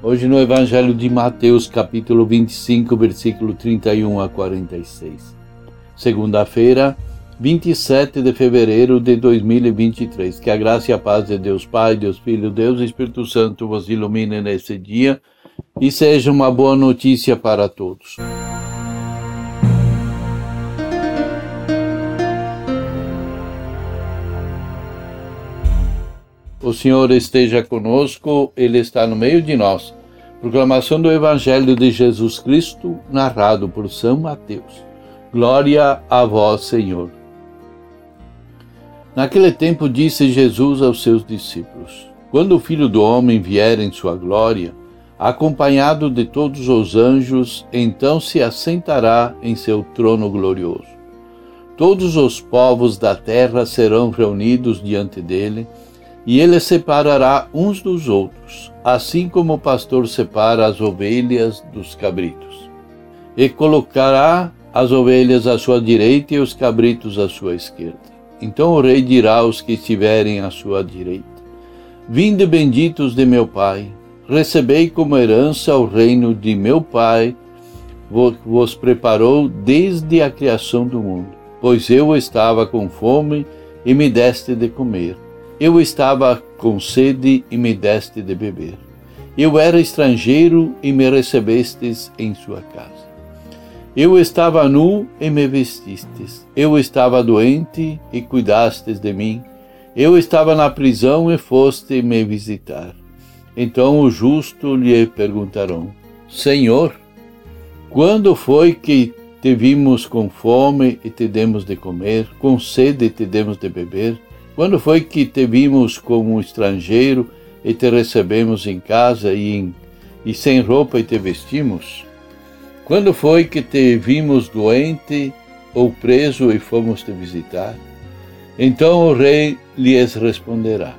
Hoje no Evangelho de Mateus, capítulo 25, versículo 31 a 46. Segunda-feira, 27 de fevereiro de 2023. Que a graça e a paz de Deus Pai, Deus Filho, Deus Espírito Santo vos ilumine nesse dia e seja uma boa notícia para todos. O Senhor esteja conosco, Ele está no meio de nós. Proclamação do Evangelho de Jesus Cristo, narrado por São Mateus. Glória a vós, Senhor. Naquele tempo disse Jesus aos seus discípulos: Quando o Filho do Homem vier em sua glória, acompanhado de todos os anjos, então se assentará em seu trono glorioso. Todos os povos da terra serão reunidos diante dele e ele separará uns dos outros, assim como o pastor separa as ovelhas dos cabritos. E colocará as ovelhas à sua direita e os cabritos à sua esquerda. Então o rei dirá aos que estiverem à sua direita: Vinde benditos de meu Pai, recebei como herança o reino de meu Pai, vos preparou desde a criação do mundo. Pois eu estava com fome e me deste de comer eu estava com sede e me deste de beber. Eu era estrangeiro e me recebestes em sua casa. Eu estava nu e me vestistes. Eu estava doente e cuidastes de mim. Eu estava na prisão e foste me visitar. Então o justo lhe perguntarão: Senhor, quando foi que te vimos com fome e te demos de comer, com sede e te demos de beber? Quando foi que te vimos como estrangeiro e te recebemos em casa e, em, e sem roupa e te vestimos? Quando foi que te vimos doente ou preso e fomos te visitar? Então o rei lhes responderá: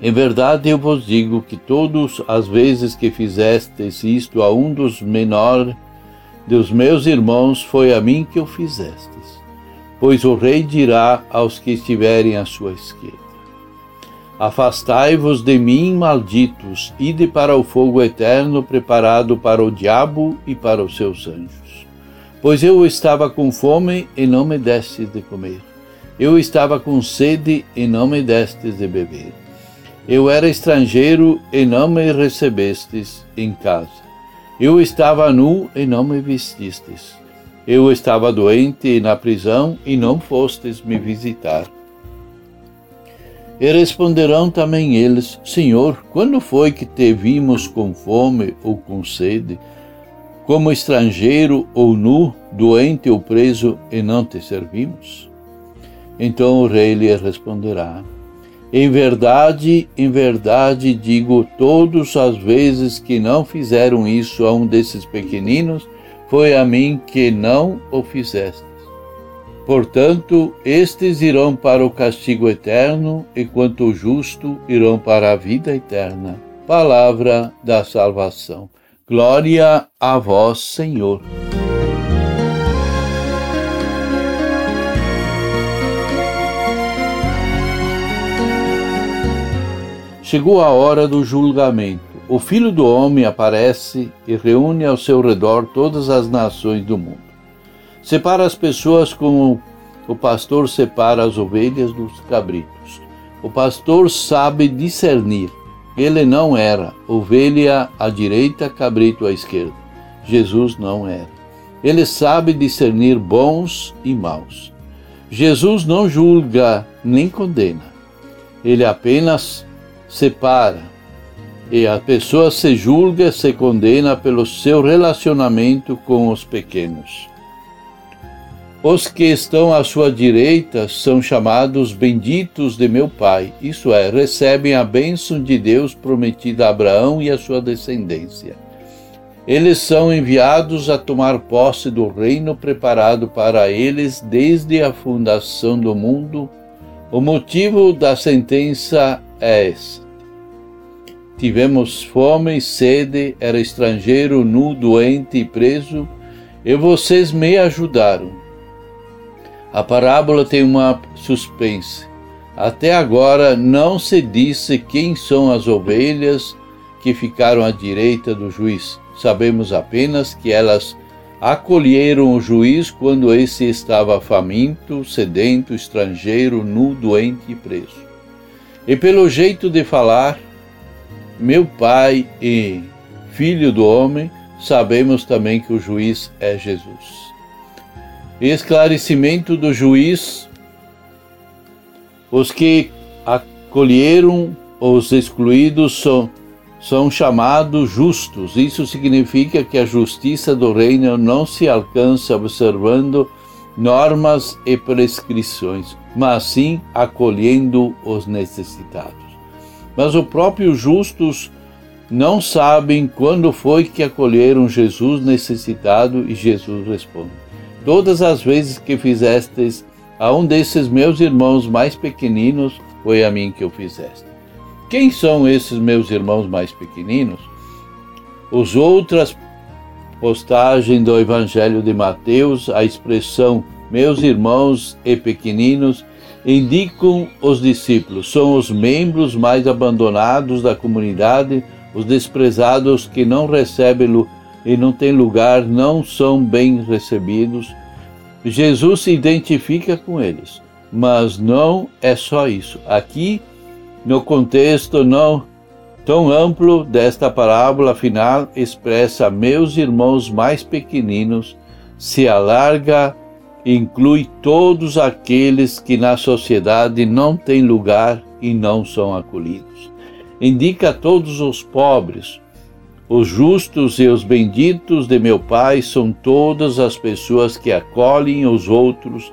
Em verdade eu vos digo que todas as vezes que fizestes isto a um dos menores dos meus irmãos, foi a mim que o fizestes pois o rei dirá aos que estiverem à sua esquerda: Afastai-vos de mim, malditos, ide para o fogo eterno preparado para o diabo e para os seus anjos. Pois eu estava com fome e não me destes de comer. Eu estava com sede e não me destes de beber. Eu era estrangeiro e não me recebestes em casa. Eu estava nu e não me vestistes. Eu estava doente na prisão e não fostes me visitar. E responderão também eles: Senhor, quando foi que te vimos com fome ou com sede, como estrangeiro ou nu, doente ou preso, e não te servimos? Então o rei lhe responderá: Em verdade, em verdade digo, todas as vezes que não fizeram isso a um desses pequeninos, foi a mim que não o fizestes. Portanto, estes irão para o castigo eterno, enquanto o justo irão para a vida eterna. Palavra da salvação. Glória a vós, Senhor. Chegou a hora do julgamento o Filho do Homem aparece e reúne ao seu redor todas as nações do mundo. Separa as pessoas como o pastor separa as ovelhas dos cabritos. O pastor sabe discernir. Ele não era ovelha à direita, cabrito à esquerda. Jesus não era. Ele sabe discernir bons e maus. Jesus não julga nem condena. Ele apenas separa e a pessoa se julga, se condena pelo seu relacionamento com os pequenos. Os que estão à sua direita são chamados benditos de meu Pai, isso é, recebem a bênção de Deus prometida a Abraão e a sua descendência. Eles são enviados a tomar posse do reino preparado para eles desde a fundação do mundo. O motivo da sentença é esse. Tivemos fome e sede, era estrangeiro, nu, doente e preso, e vocês me ajudaram. A parábola tem uma suspense. Até agora não se disse quem são as ovelhas que ficaram à direita do juiz. Sabemos apenas que elas acolheram o juiz quando esse estava faminto, sedento, estrangeiro, nu, doente e preso. E pelo jeito de falar, meu pai e filho do homem, sabemos também que o juiz é Jesus. Esclarecimento do juiz: os que acolheram os excluídos são são chamados justos. Isso significa que a justiça do reino não se alcança observando normas e prescrições, mas sim acolhendo os necessitados. Mas os próprios justos não sabem quando foi que acolheram Jesus necessitado e Jesus responde: Todas as vezes que fizestes a um desses meus irmãos mais pequeninos, foi a mim que o fizeste. Quem são esses meus irmãos mais pequeninos? Os outras postagens do Evangelho de Mateus, a expressão meus irmãos e pequeninos indicam os discípulos, são os membros mais abandonados da comunidade, os desprezados que não recebem e não têm lugar, não são bem recebidos. Jesus se identifica com eles, mas não é só isso. Aqui no contexto não tão amplo desta parábola final, expressa meus irmãos mais pequeninos, se alarga inclui todos aqueles que na sociedade não têm lugar e não são acolhidos. Indica todos os pobres, os justos e os benditos de meu Pai são todas as pessoas que acolhem os outros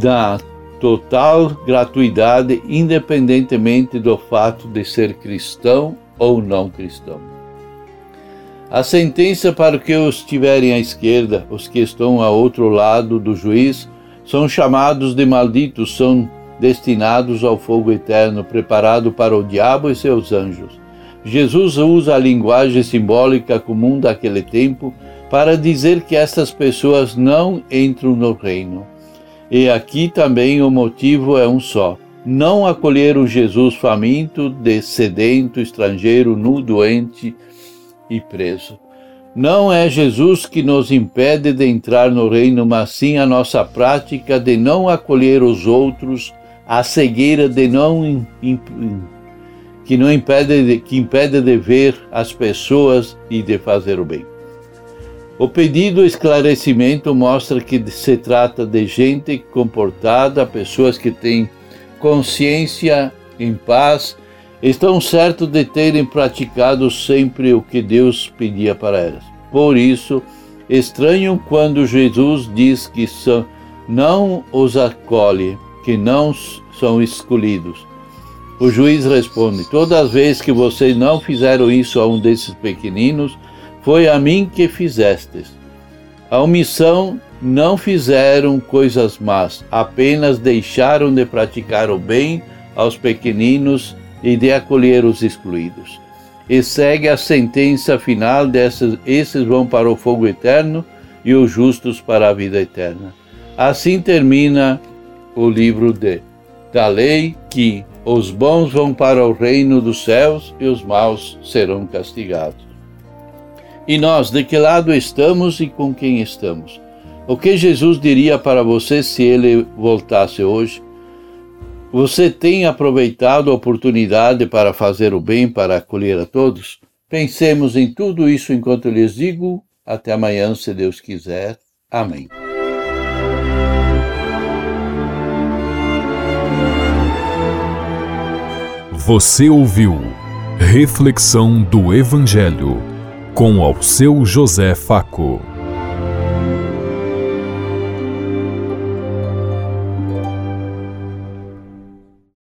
da total gratuidade, independentemente do fato de ser cristão ou não cristão. A sentença para os que estiverem à esquerda, os que estão ao outro lado do juiz, são chamados de malditos, são destinados ao fogo eterno, preparado para o diabo e seus anjos. Jesus usa a linguagem simbólica comum daquele tempo para dizer que essas pessoas não entram no reino. E aqui também o motivo é um só: não acolher o Jesus faminto, sedento, estrangeiro, nu, doente e preso. Não é Jesus que nos impede de entrar no reino, mas sim a nossa prática de não acolher os outros, a cegueira de não que não impede que impede de ver as pessoas e de fazer o bem. O pedido esclarecimento mostra que se trata de gente comportada, pessoas que têm consciência em paz, estão certos de terem praticado sempre o que Deus pedia para elas. Por isso, estranham quando Jesus diz que são, não os acolhe, que não são escolhidos. O juiz responde: Todas as vezes que vocês não fizeram isso a um desses pequeninos, foi a mim que fizestes. A omissão não fizeram coisas más, apenas deixaram de praticar o bem aos pequeninos e de acolher os excluídos. E segue a sentença final dessas, esses vão para o fogo eterno e os justos para a vida eterna. Assim termina o livro de, da lei que os bons vão para o reino dos céus e os maus serão castigados. E nós, de que lado estamos e com quem estamos? O que Jesus diria para você se ele voltasse hoje? Você tem aproveitado a oportunidade para fazer o bem, para acolher a todos? Pensemos em tudo isso enquanto lhes digo. Até amanhã, se Deus quiser. Amém. Você ouviu Reflexão do Evangelho com ao seu José Faco.